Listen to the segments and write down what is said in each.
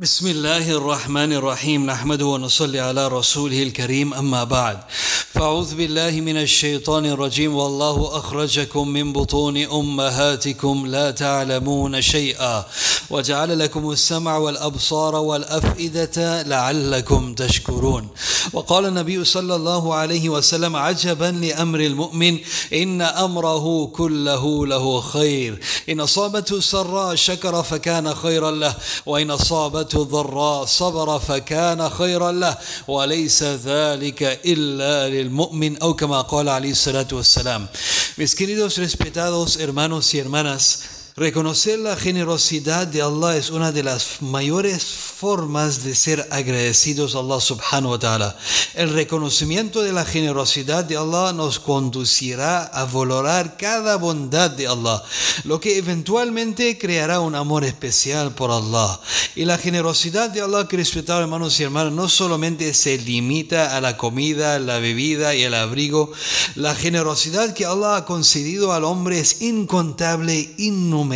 بسم الله الرحمن الرحيم نحمده ونصلي على رسوله الكريم أما بعد فأعوذ بالله من الشيطان الرجيم والله أخرجكم من بطون أمهاتكم لا تعلمون شيئا وجعل لكم السمع والأبصار والأفئدة لعلكم تشكرون وقال النبي صلى الله عليه وسلم عجبا لأمر المؤمن إن أمره كله له خير إن أصابته سراء شكر فكان خيرا له وإن أصابته ضراء صبر فكان خيرا له وليس ذلك إلا للمؤمن أو كما قال عليه الصلاة والسلام. Mis queridos respetados hermanos y hermanas, Reconocer la generosidad de Allah es una de las mayores formas de ser agradecidos a Allah subhanahu wa ta'ala. El reconocimiento de la generosidad de Allah nos conducirá a valorar cada bondad de Allah, lo que eventualmente creará un amor especial por Allah. Y la generosidad de Allah, que respetados hermanos y hermanas, no solamente se limita a la comida, la bebida y el abrigo. La generosidad que Allah ha concedido al hombre es incontable, innumerable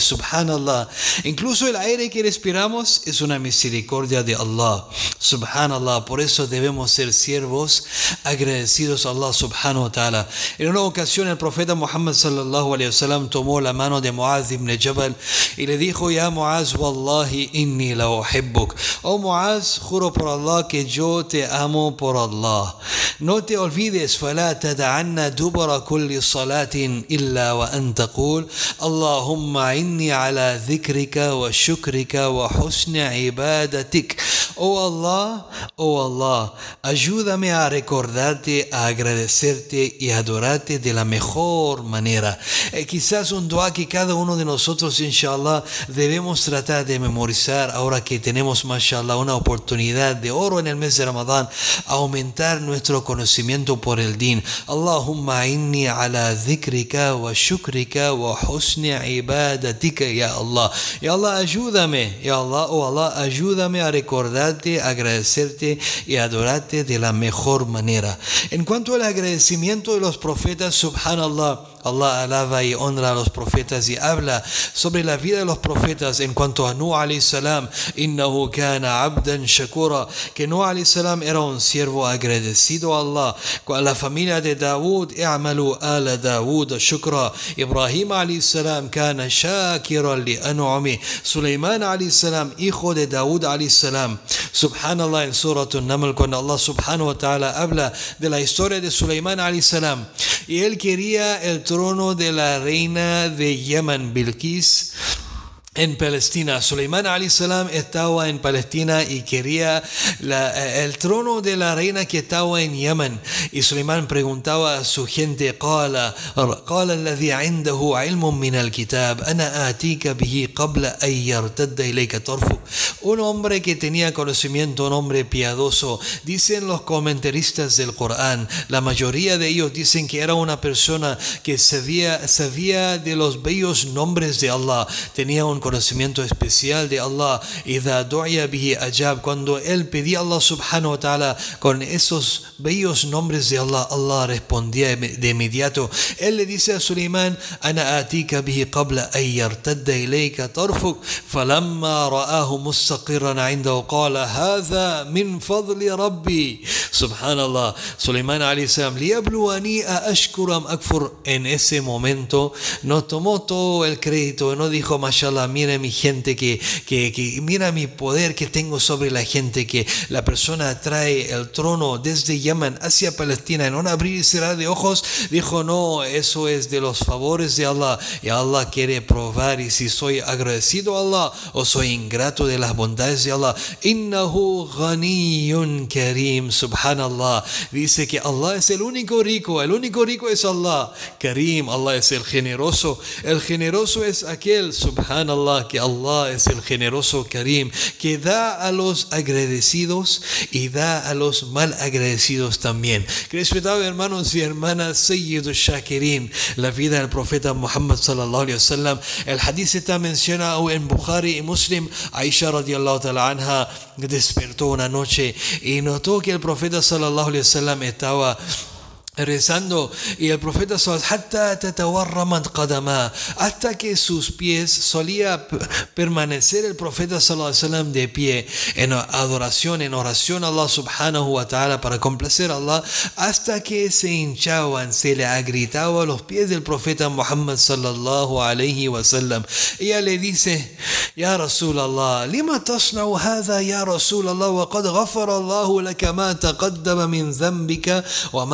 subhanallah. Incluso el aire que respiramos es una misericordia de Allah, subhanallah. Por eso debemos ser siervos agradecidos a Allah, subhanahu wa ta'ala. En una ocasión el profeta Muhammad sallallahu alayhi wasallam tomó la mano de Muaz ibn Jabal y le dijo, Ya Muaz, wallahi inni la uhibbuk. Oh Muaz, juro por Allah que yo te amo por Allah. No te olvides, فلا تدعن دبر كل صلاة إلا وأن تقول اللهم إني على ذكرك وشكرك وحسن عبادتك Oh Allah, oh Allah, ayúdame a recordarte, a agradecerte y adorarte de la mejor manera. Eh, quizás un dua que cada uno de nosotros, inshallah, debemos tratar de memorizar ahora que tenemos, mashallah, una oportunidad de oro en el mes de Ramadán, aumentar nuestro conocimiento por el din. Allahumma inni ala dhikrika wa shukrika wa husni ibadatika, ya Allah. Ya Allah, ayúdame, ya Allah, oh Allah, ayúdame a recordar agradecerte y adorarte de la mejor manera. En cuanto al agradecimiento de los profetas, subhanallah, Allah alaba y honra a los profetas y habla sobre la vida de los profetas en cuanto a Nuh alayhi salam, innahu kana abdan shakura, que Nuh alayhi salam era un siervo agradecido a Allah. Con la familia de Dawood, i'malu ala Dawood shukra. Ibrahim alayhi salam kana shakira li an'umi. Sulaiman alayhi salam, hijo de Dawood alayhi salam. Subhanallah en Surah An-Naml cuando Allah subhanahu wa ta'ala habla de la historia de Sulaiman alayhi salam y él quería el trono de la reina de Yemen, Bilqis en Palestina. Suleiman salam estaba en Palestina y quería la, el trono de la reina que estaba en Yemen. Y Suleiman preguntaba a su gente, قال قال الذي عنده علم من الكتاب أنا آتيك به قبل أن يرتد إليك طرفه. Un hombre que tenía conocimiento, un hombre piadoso. Dicen los comentaristas del Corán, la mayoría de ellos dicen que era una persona que sabía, sabía de los bellos nombres de Allah. Tenía un conocimiento especial de Allah. bihi ajab. Cuando él pedía a Allah subhanahu wa ta'ala con esos bellos nombres de Allah, Allah respondía de inmediato. Él le dice a Suleiman, Ana atika bihi qabla an yartadda ilayka tarfuk. فلما رآه مستقرا عنده قال هذا من فضل ربي سبحان الله سليمان عليه السلام ليبلوني أشكر أم أكفر en ese momento no tomó todo el crédito no dijo mashallah mira mi gente, que, que, que, mira mi poder que tengo sobre la gente, que la persona trae el trono desde Yemen hacia Palestina en un abrir y cerrar de ojos, dijo, no, eso es de los favores de Allah y Allah quiere probar y si soy agradecido a Allah o soy ingrato de las bondades de Allah. Innahu ghaniyun karim, subhanallah. Dice que Allah es el único rico, el único rico es Allah. Karim, Allah es el generoso. El generoso es aquel, subhanallah que Allah es el generoso Karim, que da a los agradecidos y da a los mal agradecidos también. Respetados hermanos y hermanas, Sayyid Shakirin, la vida del profeta Muhammad sallallahu alaihi wasallam, el hadith está mencionado en Bukhari y Muslim, Aisha radiallahu ta'ala anha despertó una noche y notó que el profeta sallallahu alaihi wasallam estaba rezando y el profeta hasta que sus pies solía permanecer el profeta sallam de pie en adoración en oración a Allah subhanahu wa ta'ala para complacer a Allah hasta que se hinchaban se le agritaba los pies del profeta Muhammad sallallahu alayhi wa sallam ella le dice ya Rasul Allah lima tasna'u hadha ya Rasul Allah wa qad ghafara Allah laka ma taqaddama min dhanbika wa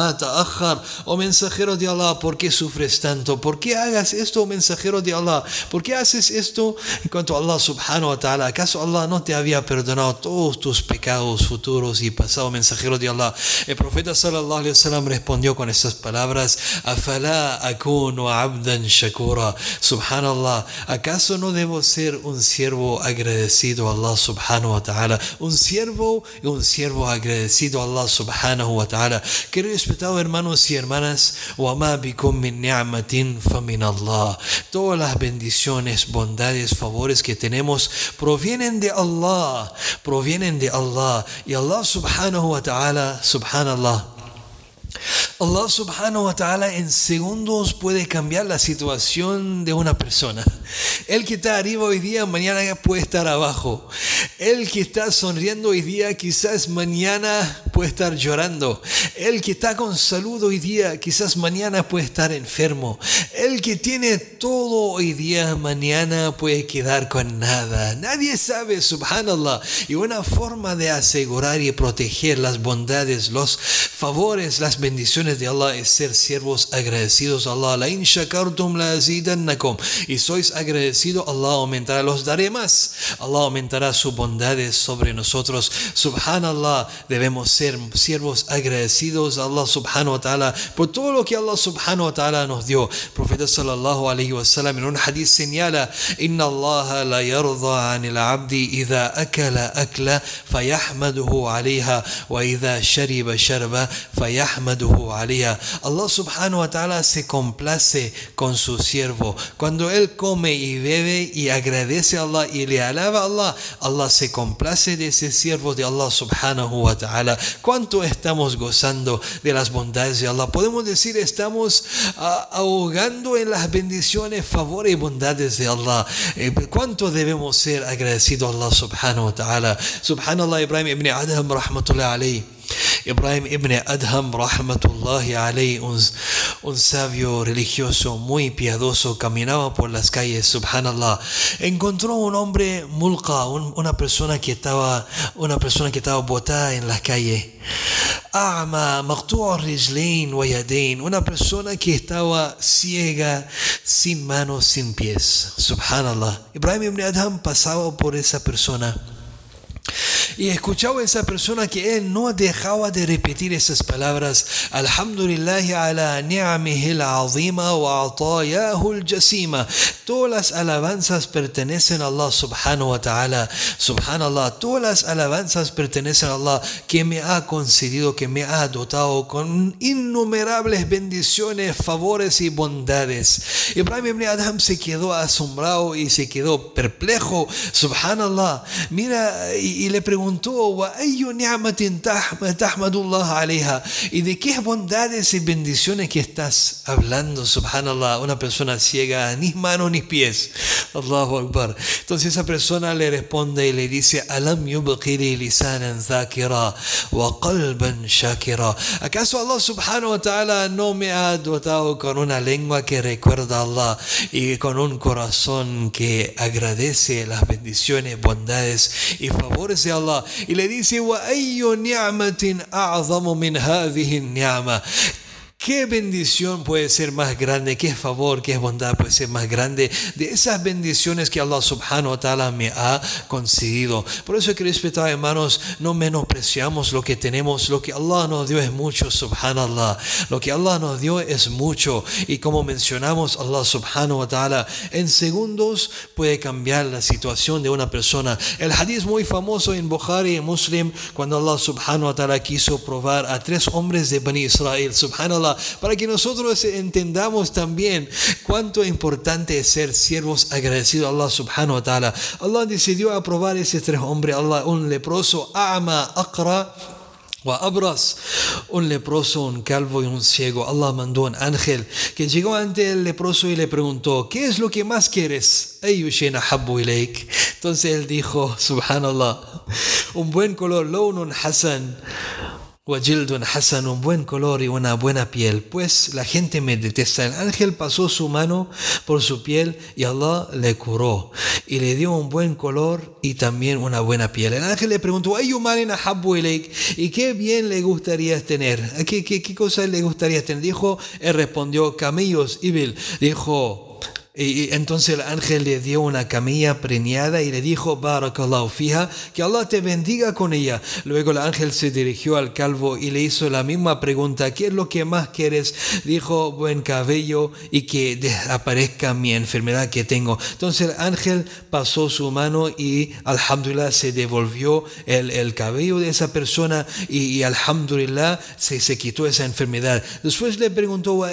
ta'akhkhara oh mensajero de Allah, ¿por qué sufres tanto? ¿Por qué hagas esto, oh mensajero de Allah? ¿Por qué haces esto en cuanto a Allah subhanahu wa ta'ala? ¿Acaso Allah no te había perdonado todos tus pecados futuros y pasados, mensajero de Allah? El profeta sallallahu alaihi wasallam respondió con estas palabras, afala akunu abdan shakura. Subhanallah, ¿acaso no debo ser un siervo agradecido a Allah subhanahu wa ta'ala? Un siervo un siervo agradecido a Allah subhanahu wa ta'ala. Querido respetado hermano, hermanos y hermanas, Todas las bendiciones, bondades, favores que tenemos provienen de Allah, provienen de Allah. Y Allah subhanahu wa ta'ala, subhanallah, Allah subhanahu wa ta'ala en segundos puede cambiar la situación de una persona. El que está arriba hoy día, mañana puede estar abajo. El que está sonriendo hoy día, quizás mañana puede estar llorando. El que está con salud hoy día, quizás mañana puede estar enfermo. El que tiene todo hoy día, mañana puede quedar con nada. Nadie sabe, subhanallah. Y una forma de asegurar y proteger las bondades, los favores, las bendiciones de Allah es ser siervos agradecidos a Allah. La in shakartum la Y sois agradecidos, Allah aumentará, los daré más. Allah aumentará sus bondades sobre nosotros. Subhanallah, debemos ser siervos agradecidos a Allah subhanahu wa ta'ala por todo lo que Allah subhanahu wa ta'ala nos dio. Profeta sallallahu alayhi wa sallam en un hadith señala, Inna Allah la yarda anil abdi idha akala akla fayahmaduhu alayha wa idha shariba sharba fayahmaduhu Allah subhanahu wa ta'ala se complace con su siervo. Cuando él come y bebe y agradece a Allah y le alaba a Allah, Allah se complace de ese siervo de Allah subhanahu wa ta'ala. ¿Cuánto estamos gozando de las bondades de Allah? Podemos decir, estamos ah, ahogando en las bendiciones, favores y bondades de Allah. Eh, ¿Cuánto debemos ser agradecidos a Allah subhanahu wa ta'ala? Subhanallah Ibrahim ibn Adam rahmatullah alayhi. Ibrahim ibn Adham, rahmatullahi alayhi, un, un, sabio religioso muy piadoso, caminaba por las calles, subhanallah. Encontró un hombre mulqa, una persona que estaba, una persona que estaba botada en la calle. A'ma, una persona que estaba ciega, sin manos, sin pies. Subhanallah. Ibrahim ibn Adham pasaba por esa persona y escuchaba esa persona que él no dejaba de repetir esas palabras. Alhamdulillah ala ni'amihi al-azima wa atayahu al-jasima. Todas las alabanzas pertenecen a Allah subhanahu wa ta'ala. Subhanallah, todas las alabanzas pertenecen a Allah que me ha concedido, que me ha dotado con innumerables bendiciones, favores y bondades. Ibrahim ibn Adam se quedó asombrado y se quedó perplejo. Subhanallah. Mira, y, le preguntó ¿Y de qué bondades y bendiciones que estás hablando? Subhanallah, una persona ciega, ni manos ni pies. Allahu Akbar. Entonces esa persona le responde y le dice, Alam wa qalban shakira. ¿Acaso Allah subhanahu wa ta'ala no me ha dotado con una lengua que recuerda a Allah y con un corazón que agradece las bendiciones, bondades y favores de Allah? y le وَأَيُّ نِعْمَةٍ أَعْظَمُ مِنْ هَذِهِ النِّعْمَةِ ¿Qué bendición puede ser más grande? ¿Qué favor, qué bondad puede ser más grande de esas bendiciones que Allah subhanahu wa ta'ala me ha concedido? Por eso, que respetar hermanos, no menospreciamos lo que tenemos. Lo que Allah nos dio es mucho, subhanallah. Lo que Allah nos dio es mucho. Y como mencionamos, Allah subhanahu wa ta'ala en segundos puede cambiar la situación de una persona. El hadith muy famoso en Bukhari y Muslim, cuando Allah subhanahu wa ta'ala quiso probar a tres hombres de Bani Israel, subhanallah para que nosotros entendamos también cuánto importante es ser siervos agradecidos a Allah subhanahu wa ta'ala. Allah decidió aprobar ese tres hombres, Allah, un leproso, ama, akra Abras, un leproso, un calvo y un ciego. Allah mandó un ángel que llegó ante el leproso y le preguntó, ¿qué es lo que más quieres? Entonces él dijo, subhanallah, un buen color, un hasan. Wajildun Hasan, un buen color y una buena piel, pues la gente me detesta. El ángel pasó su mano por su piel y Allah le curó y le dio un buen color y también una buena piel. El ángel le preguntó, ¿y qué bien le gustaría tener? ¿Qué, qué, qué cosa le gustaría tener? Dijo, él respondió, camellos, Ibil. Dijo, y entonces el ángel le dio una camilla preñada y le dijo, Barakallahu fija, que Allah te bendiga con ella. Luego el ángel se dirigió al calvo y le hizo la misma pregunta, ¿qué es lo que más quieres? Dijo, buen cabello y que desaparezca mi enfermedad que tengo. Entonces el ángel pasó su mano y alhamdulillah se devolvió el, el cabello de esa persona y, alhamdulillah se, se quitó esa enfermedad. Después le preguntó,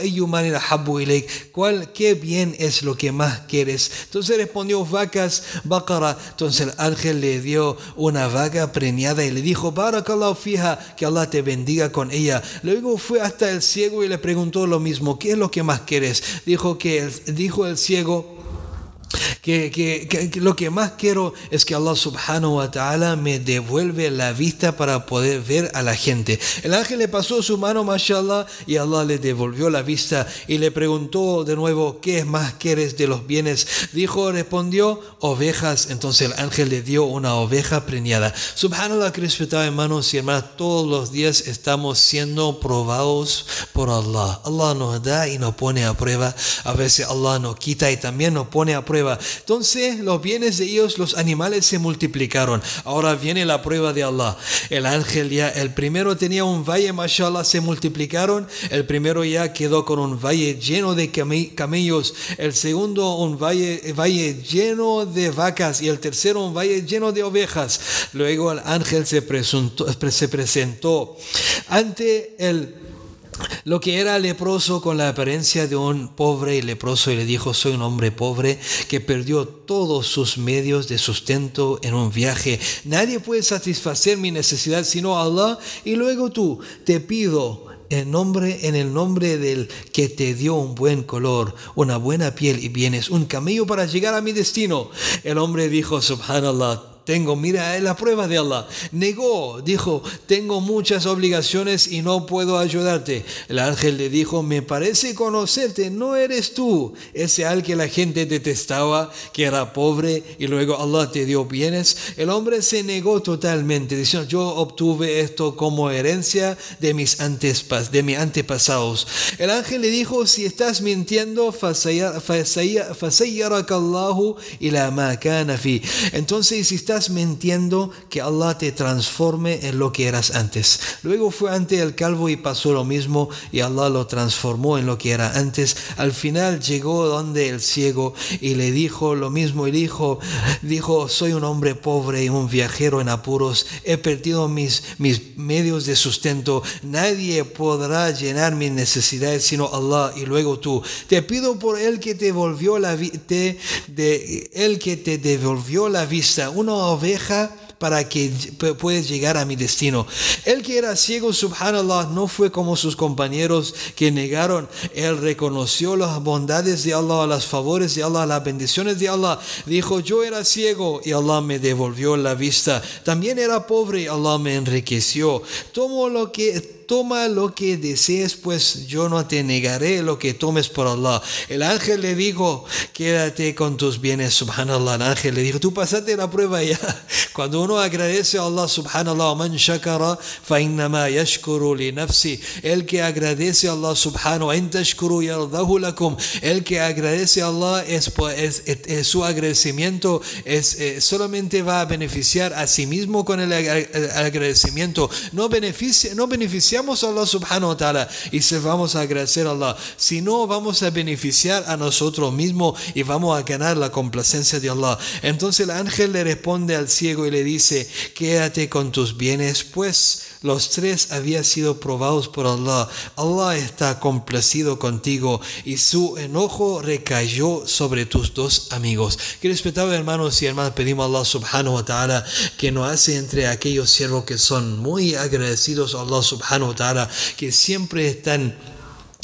¿cuál, qué bien es lo que más quieres. Entonces respondió vacas, baqara. Entonces el ángel le dio una vaca preñada y le dijo, Barakallahu fija, que Allah te bendiga con ella. Luego fue hasta el ciego y le preguntó lo mismo, ¿qué es lo que más quieres? Dijo que dijo el ciego, que, que, lo que más quiero es que Allah subhanahu wa ta'ala me devuelve la vista para poder ver a la gente. El ángel le pasó su mano, mashallah, y Allah le devolvió la vista y le preguntó de nuevo, ¿qué más quieres de los bienes? Dijo, respondió, ovejas. Entonces el ángel le dio una oveja preñada. Subhanallah, que respetado hermanos y hermanas, todos los días estamos siendo probados por Allah. Allah nos da y nos pone a prueba. A veces Allah nos quita y también nos pone a prueba entonces los bienes de ellos, los animales se multiplicaron. Ahora viene la prueba de Allah. El ángel ya, el primero tenía un valle, mashallah, se multiplicaron. El primero ya quedó con un valle lleno de camellos. El segundo un valle, valle lleno de vacas. Y el tercero un valle lleno de ovejas. Luego el ángel se presentó, se presentó ante el lo que era leproso con la apariencia de un pobre y leproso y le dijo, soy un hombre pobre que perdió todos sus medios de sustento en un viaje. Nadie puede satisfacer mi necesidad sino Allah y luego tú te pido en, nombre, en el nombre del que te dio un buen color, una buena piel y bienes, un camello para llegar a mi destino. El hombre dijo, subhanallah, tengo, mira, es la prueba de Allah. Negó, dijo, tengo muchas obligaciones y no puedo ayudarte. El ángel le dijo, me parece conocerte, no eres tú, ese al que la gente detestaba, que era pobre y luego Allah te dio bienes. El hombre se negó totalmente, diciendo, yo obtuve esto como herencia de mis, antespas, de mis antepasados. El ángel le dijo, si estás mintiendo, y la Entonces, si estás mintiendo, que Allah te transforme en lo que eras antes. Luego fue ante el calvo y pasó lo mismo y Allah lo transformó en lo que era antes. Al final llegó donde el ciego y le dijo lo mismo y dijo, dijo, soy un hombre pobre y un viajero en apuros, he perdido mis, mis medios de sustento, nadie podrá llenar mis necesidades sino Allah y luego tú. Te pido por él que te volvió la te, de él que te devolvió la vista, una oveja para que puedas llegar a mi destino. El que era ciego, subhanallah, no fue como sus compañeros que negaron. Él reconoció las bondades de Allah, las favores de Allah, las bendiciones de Allah. Dijo, yo era ciego y Allah me devolvió la vista. También era pobre y Allah me enriqueció. Tomo lo que toma lo que desees, pues yo no te negaré lo que tomes por Allah. El ángel le dijo, quédate con tus bienes, subhanallah. El ángel le dijo, tú pasaste la prueba ya. Cuando uno agradece a Allah, subhanallah, man shakara, fa innama yashkuru li nafsi. El que agradece a Allah, subhanahu, lakum. El que agradece a Allah, es, su agradecimiento es, eh, solamente va a beneficiar a sí mismo con el, agradecimiento. No beneficia, no beneficia a Allah subhanahu wa ta'ala y se vamos a agradecer a Allah. Si no, vamos a beneficiar a nosotros mismos y vamos a ganar la complacencia de Allah. Entonces el ángel le responde al ciego y le dice, quédate con tus bienes, pues los tres habían sido probados por Allah. Allah está complacido contigo y su enojo recayó sobre tus dos amigos. Que respetables hermanos y hermanas, pedimos a Allah subhanahu wa ta'ala que nos hace entre aquellos siervos que son muy agradecidos a Allah subhanahu wa ta'ala, que siempre están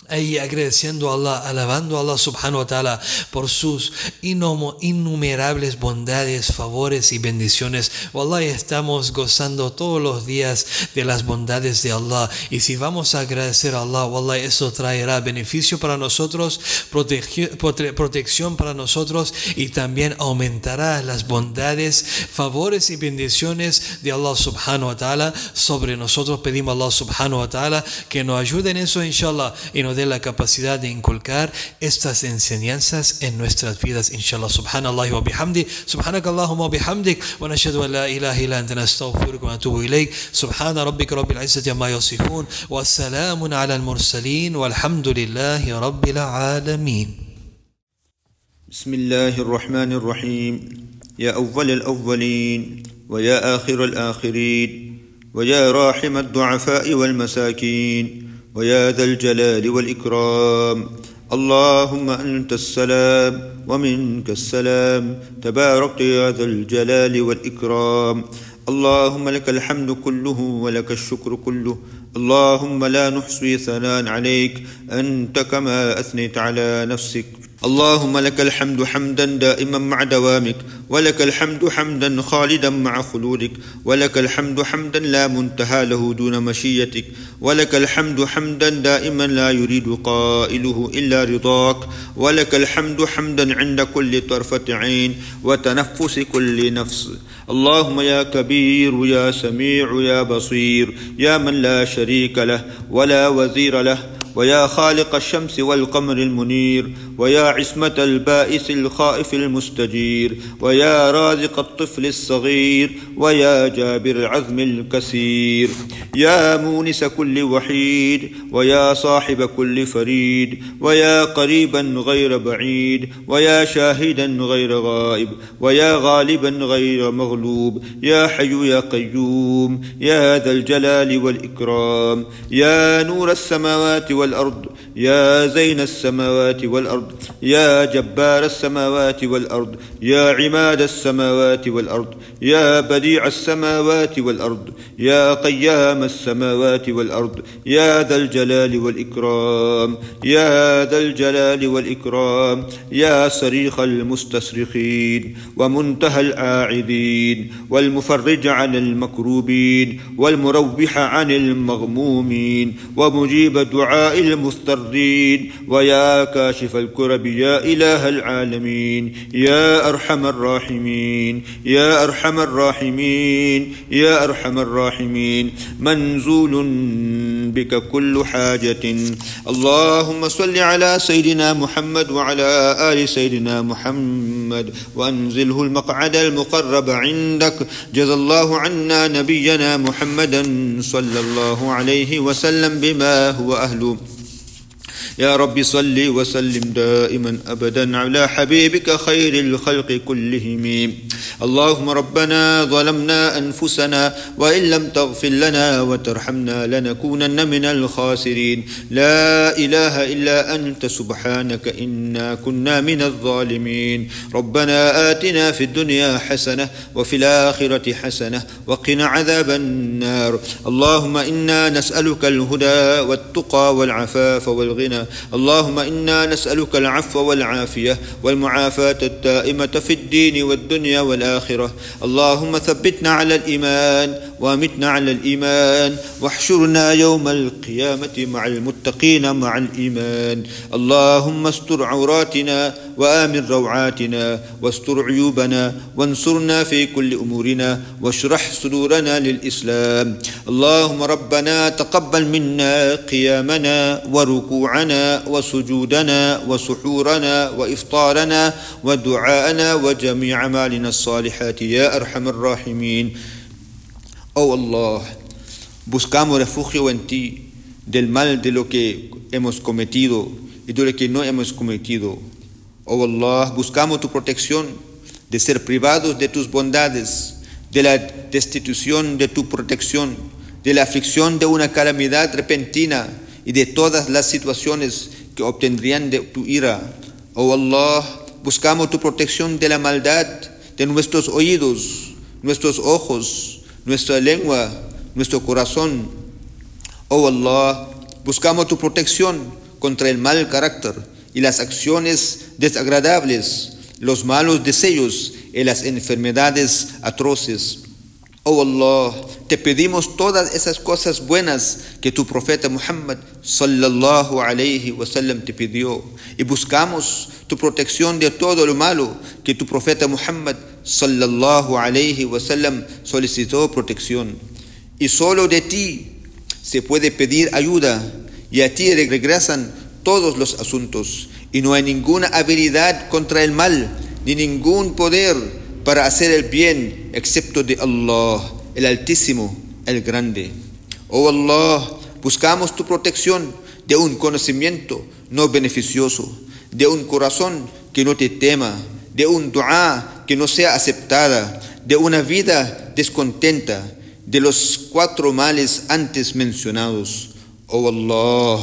ahí agradeciendo a Allah, alabando a Allah subhanahu wa ta'ala por sus innumerables bondades, favores y bendiciones. Wallah, estamos gozando todos los días de las bondades de Allah. Y si vamos a agradecer a Allah, Wallah, eso traerá beneficio para nosotros, protección para nosotros y también aumentará las bondades, favores y bendiciones de Allah subhanahu wa ta'ala sobre nosotros. Pedimos a Allah subhanahu wa ta'ala que nos ayude en eso, inshallah, y nos dé la capacidad de inculcar estas enseñanzas en nuestras vidas, inshallah. Subhanallah wa bihamdi, subhanakallahumma wa bihamdik, wa nashhadu an la ilaha illa anta nastaghfiruka wa natubu ilayk. Subhana rabbika rabbil izzati amma yasifun, wa salamun ala al-mursalin, walhamdulillahi rabbil alamin. بسم الله الرحمن الرحيم يا أول الأولين ويا آخر الآخرين ويا راحم الضعفاء والمساكين ويا ذا الجلال والإكرام. اللهم أنت السلام ومنك السلام. تبارك يا ذا الجلال والإكرام. اللهم لك الحمد كله ولك الشكر كله. اللهم لا نحصي ثناء عليك. أنت كما أثنيت على نفسك. اللهم لك الحمد حمدا دائما مع دوامك ولك الحمد حمدا خالدا مع خلودك ولك الحمد حمدا لا منتهى له دون مشيتك ولك الحمد حمدا دائما لا يريد قائله إلا رضاك ولك الحمد حمدا عند كل طرفة عين وتنفس كل نفس. اللهم يا كبير يا سميع يا بصير يا من لا شريك له ولا وزير له ويا خالق الشمس والقمر المنير. ويا عصمة البائس الخائف المستجير ويا رازق الطفل الصغير ويا جابر العزم الكثير يا مونس كل وحيد ويا صاحب كل فريد ويا قريبا غير بعيد ويا شاهدا غير غائب ويا غالبا غير مغلوب. يا حي يا قيوم يا ذا الجلال والإكرام. يا نور السماوات والأرض يا زين السماوات والأرض. يا جبار السماوات والأرض يا عماد السماوات والأرض يا بديع السماوات والأرض يا قيام السماوات والأرض يا ذا الجلال والإكرام يا ذا الجلال والإكرام يا صريخ المستصرخين ومنتهى الآعدين والمفرج عن المكروبين والمروح عن المغمومين ومجيب دعاء المضطرين ويا كاشف الكرب يا إله العالمين يا أرحم الراحمين يا أرحم الراحمين يا أرحم الراحمين. منزول بك كل حاجة. اللهم صل على سيدنا محمد وعلى آل سيدنا محمد وأنزله المقعد المقرب عندك. جزى الله عنا نبينا محمدا صلى الله عليه وسلم بما هو أهله. يا رب صل وسلم دائما ابدا على حبيبك خير الخلق كلهم. اللهم ربنا ظلمنا أنفسنا وإن لم تغفر لنا وترحمنا لنكونن من الخاسرين. لا إله إلا أنت سبحانك إنا كنا من الظالمين. ربنا آتنا في الدنيا حسنة وفي الآخرة حسنة وقنا عذاب النار. اللهم إنا نسألك الهدى والتقى والعفاف والغنى. اللهم إنا نسألك العفو والعافية والمعافاة الدائمة في الدين والدنيا والاخره اللهم ثبتنا على الإيمان وامتنا على الإيمان واحشرنا يوم القيامة مع المتقين مع الإيمان. اللهم استر عوراتنا وآمن روعاتنا واستر عيوبنا وانصرنا في كل أمورنا واشرح صدورنا للإسلام. اللهم ربنا تقبل منا قيامنا وركوعنا وسجودنا وسحورنا وإفطارنا ودعاءنا وجميع أعمالنا الصالحات يا ارحم الراحمين Oh Allah, buscamos refugio en ti del mal de lo que hemos cometido y de lo que no hemos cometido. Oh Allah, buscamos tu protección de ser privados de tus bondades, de la destitución de tu protección, de la aflicción de una calamidad repentina y de todas las situaciones que obtendrían de tu ira. Oh Allah, buscamos tu protección de la maldad de nuestros oídos, nuestros ojos, nuestra lengua, nuestro corazón. Oh Allah, buscamos tu protección contra el mal carácter y las acciones desagradables, los malos deseos y las enfermedades atroces. Oh Allah, te pedimos todas esas cosas buenas que tu profeta Muhammad sallallahu alayhi wasallam te pidió y buscamos tu protección de todo lo malo que tu profeta Muhammad sallallahu alayhi wasallam solicitó protección. Y solo de ti se puede pedir ayuda y a ti regresan todos los asuntos y no hay ninguna habilidad contra el mal ni ningún poder para hacer el bien excepto de Allah, el Altísimo, el Grande. Oh Allah, buscamos tu protección de un conocimiento no beneficioso, de un corazón que no te tema, de un dua que no sea aceptada, de una vida descontenta, de los cuatro males antes mencionados. Oh Allah,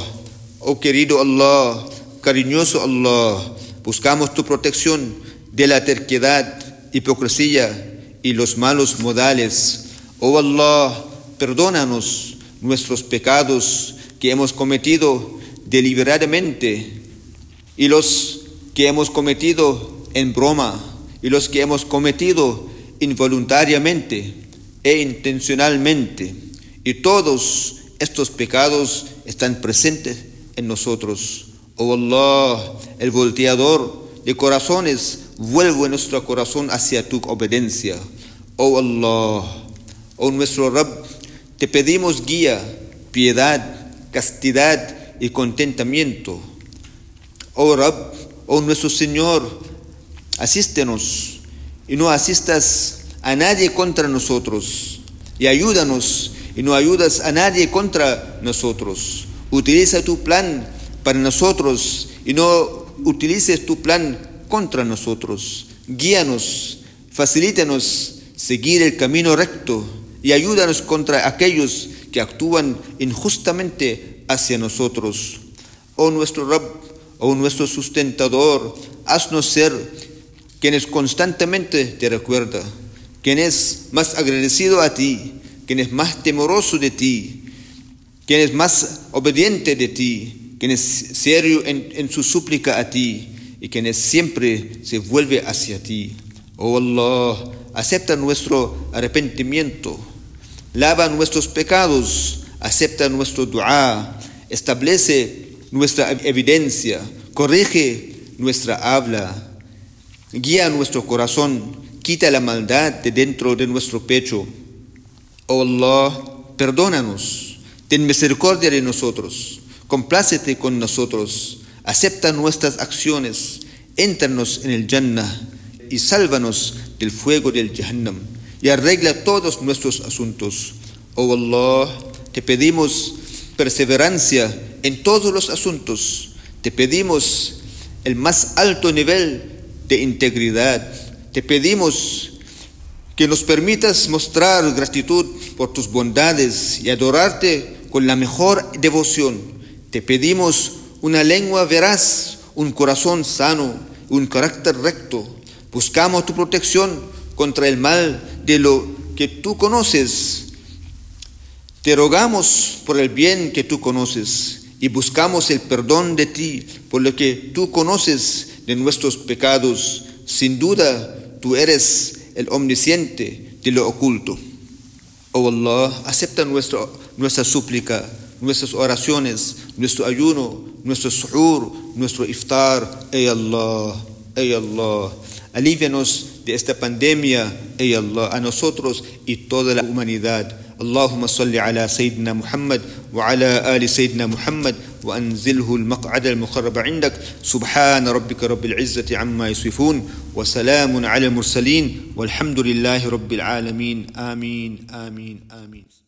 oh querido Allah, cariñoso Allah, buscamos tu protección de la terquedad, hipocresía y los malos modales. Oh Allah, perdónanos nuestros pecados que hemos cometido deliberadamente y los que hemos cometido en broma y los que hemos cometido involuntariamente e intencionalmente. Y todos estos pecados están presentes en nosotros. Oh Allah, el volteador de corazones, vuelve nuestro corazón hacia tu obediencia. Oh Allah, oh nuestro Rab, te pedimos guía, piedad, castidad y contentamiento. Oh Rab, oh nuestro Señor, asístenos y no asistas a nadie contra nosotros. Y ayúdanos y no ayudas a nadie contra nosotros. Utiliza tu plan para nosotros y no utilices tu plan contra nosotros. Guíanos, facilítanos seguir el camino recto y ayúdanos contra aquellos que actúan injustamente hacia nosotros. Oh nuestro Rab, oh nuestro sustentador, haznos ser quienes constantemente te recuerda, quien es más agradecido a ti, quien es más temoroso de ti, quien es más obediente de ti, quien es serio en, en su súplica a ti y quien es siempre se vuelve hacia ti. Oh Allah, acepta nuestro arrepentimiento, lava nuestros pecados, acepta nuestro dua, establece nuestra evidencia, corrige nuestra habla, guía nuestro corazón, quita la maldad de dentro de nuestro pecho. Oh Allah, perdónanos, ten misericordia de nosotros, complácete con nosotros, acepta nuestras acciones, éntranos en el Jannah y sálvanos del fuego del Jahannam y arregla todos nuestros asuntos. Oh Allah, te pedimos perseverancia en todos los asuntos, te pedimos el más alto nivel de integridad, te pedimos que nos permitas mostrar gratitud por tus bondades y adorarte con la mejor devoción. Te pedimos una lengua veraz, un corazón sano, un carácter recto. Buscamos tu protección contra el mal de lo que tú conoces. Te rogamos por el bien que tú conoces y buscamos el perdón de ti por lo que tú conoces de nuestros pecados. Sin duda, tú eres el omnisciente de lo oculto. Oh Allah, acepta nuestra, nuestra súplica, nuestras oraciones, nuestro ayuno, nuestro suhur, nuestro iftar. Ey Allah, ey Allah, alívianos de esta pandemia, ey Allah, a nosotros y toda la humanidad. اللهم صل على سيدنا محمد وعلى آل سيدنا محمد وأنزله المقعد المقرب عندك سبحان ربك رب العزة عما يصفون وسلام على المرسلين والحمد لله رب العالمين آمين آمين آمين